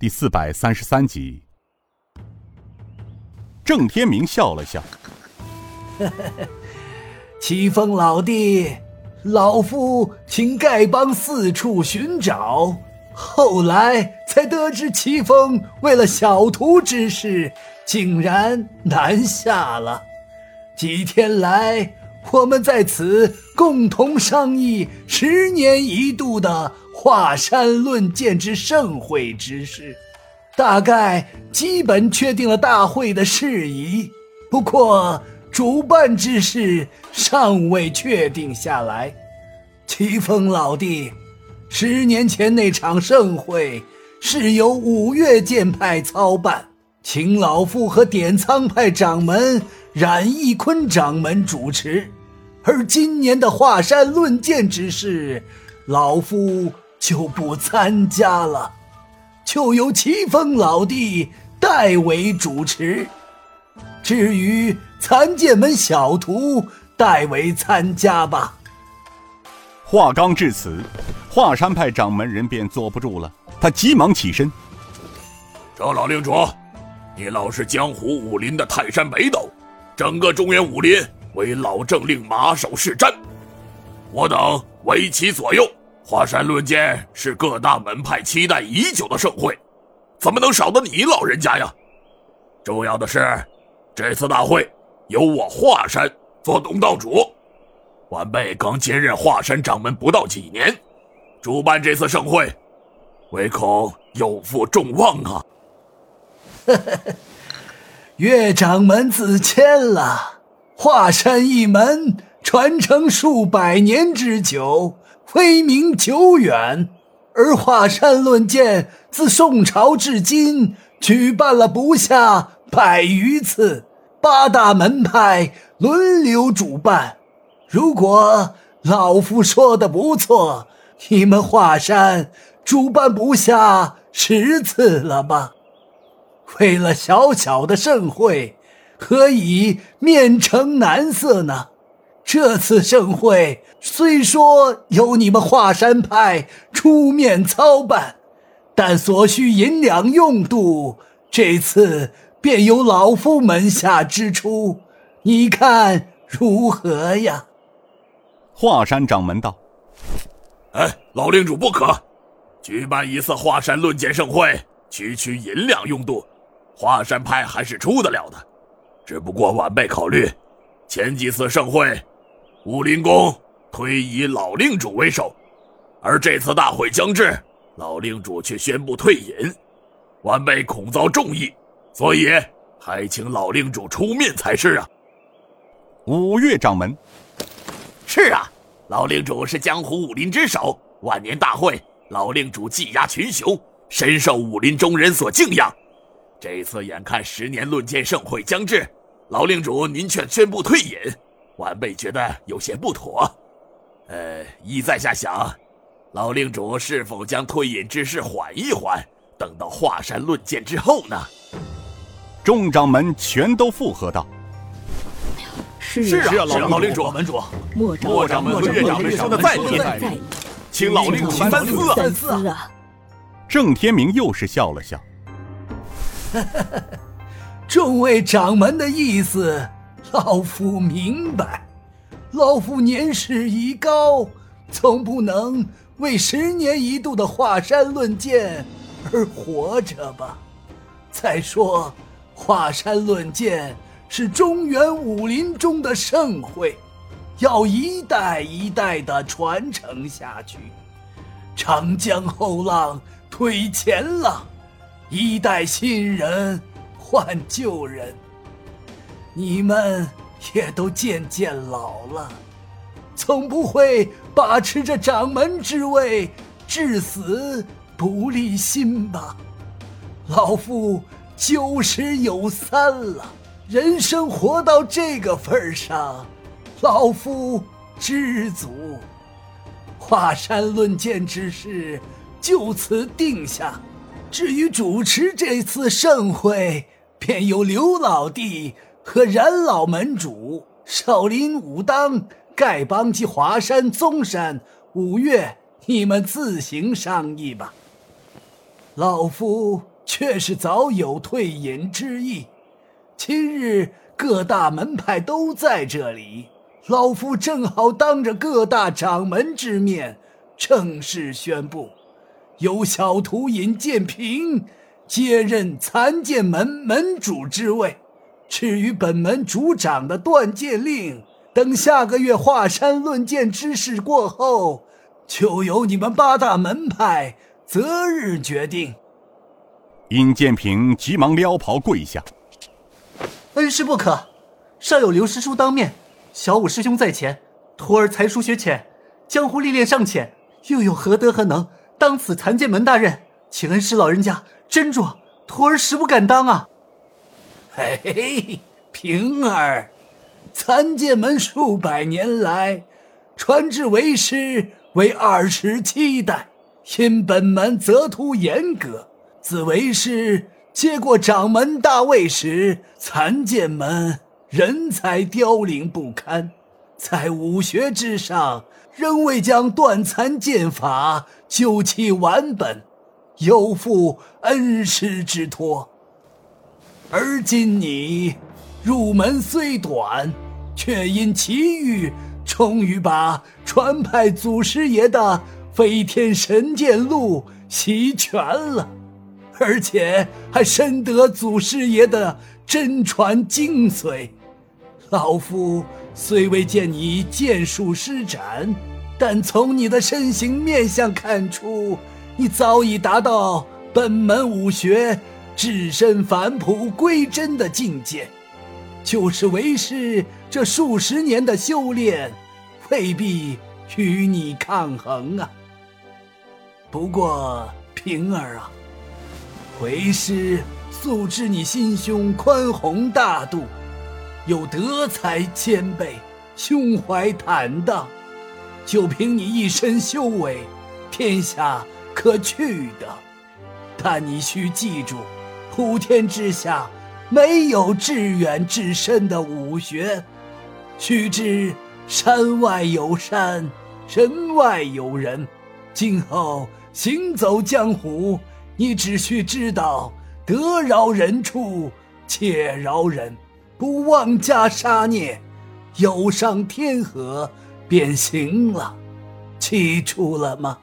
第四百三十三集。郑天明笑了笑：“ 齐峰老弟，老夫请丐帮四处寻找，后来才得知齐峰为了小徒之事，竟然南下了。几天来，我们在此共同商议十年一度的。”华山论剑之盛会之事，大概基本确定了大会的事宜，不过主办之事尚未确定下来。齐峰老弟，十年前那场盛会是由五岳剑派操办，请老夫和点苍派掌门冉义坤掌门主持，而今年的华山论剑之事，老夫。就不参加了，就由齐峰老弟代为主持。至于残剑门小徒，代为参加吧。话刚至此，华山派掌门人便坐不住了，他急忙起身：“周老令主，你老是江湖武林的泰山北斗，整个中原武林为老郑令马首是瞻，我等为其左右。”华山论剑是各大门派期待已久的盛会，怎么能少得你老人家呀？重要的是，这次大会由我华山做东道主，晚辈刚接任华山掌门不到几年，主办这次盛会，唯恐有负众望啊！岳掌门自谦了，华山一门传承数百年之久。威名久远，而华山论剑自宋朝至今举办了不下百余次，八大门派轮流主办。如果老夫说的不错，你们华山主办不下十次了吧？为了小小的盛会，何以面呈难色呢？这次盛会虽说由你们华山派出面操办，但所需银两用度，这次便由老夫门下支出，你看如何呀？华山掌门道：“哎，老令主不可，举办一次华山论剑盛会，区区银两用度，华山派还是出得了的。只不过晚辈考虑，前几次盛会。”武林宫推以老令主为首，而这次大会将至，老令主却宣布退隐，晚辈恐遭众议，所以还请老令主出面才是啊。五岳掌门，是啊，老令主是江湖武林之首，万年大会，老令主技压群雄，深受武林中人所敬仰。这次眼看十年论剑盛会将至，老令主您却宣布退隐。晚辈觉得有些不妥，呃，依在下想，老令主是否将退隐之事缓一缓，等到华山论剑之后呢？众掌门全都附和道：“是啊，是啊老令主，门主，莫掌门和岳掌门说的在理，请老令主三思三思啊！”郑天明又是笑了笑：“ 众位掌门的意思。”老夫明白，老夫年事已高，总不能为十年一度的华山论剑而活着吧？再说，华山论剑是中原武林中的盛会，要一代一代的传承下去。长江后浪推前浪，一代新人换旧人。你们也都渐渐老了，总不会把持着掌门之位至死不离心吧？老夫九十有三了，人生活到这个份上，老夫知足。华山论剑之事就此定下，至于主持这次盛会，便由刘老弟。和冉老门主、少林、武当、丐帮及华山、宗山、五岳，你们自行商议吧。老夫却是早有退隐之意。今日各大门派都在这里，老夫正好当着各大掌门之面，正式宣布，由小徒尹建平接任残剑门门主之位。至于本门主掌的断剑令，等下个月华山论剑之事过后，就由你们八大门派择日决定。殷建平急忙撩袍跪下：“恩师不可，尚有刘师叔当面，小五师兄在前，徒儿才疏学浅，江湖历练尚浅，又有何德何能当此残剑门大任？请恩师老人家斟酌，徒儿实不敢当啊。”嘿嘿，平儿，残剑门数百年来，传至为师为二十七代，因本门择徒严格，自为师接过掌门大位时，残剑门人才凋零不堪，在武学之上，仍未将断残剑法究其完本，有负恩师之托。而今你入门虽短，却因奇遇，终于把传派祖师爷的飞天神剑路习全了，而且还深得祖师爷的真传精髓。老夫虽未见你剑术施展，但从你的身形面相看出，你早已达到本门武学。置身返璞归真的境界，就是为师这数十年的修炼，未必与你抗衡啊。不过平儿啊，为师素知你心胸宽宏大度，又德才兼备，胸怀坦荡，就凭你一身修为，天下可去的。但你需记住。普天之下，没有至远至深的武学。须知山外有山，人外有人。今后行走江湖，你只需知道得饶人处且饶人，不妄加杀孽，有伤天和便行了。记住了吗？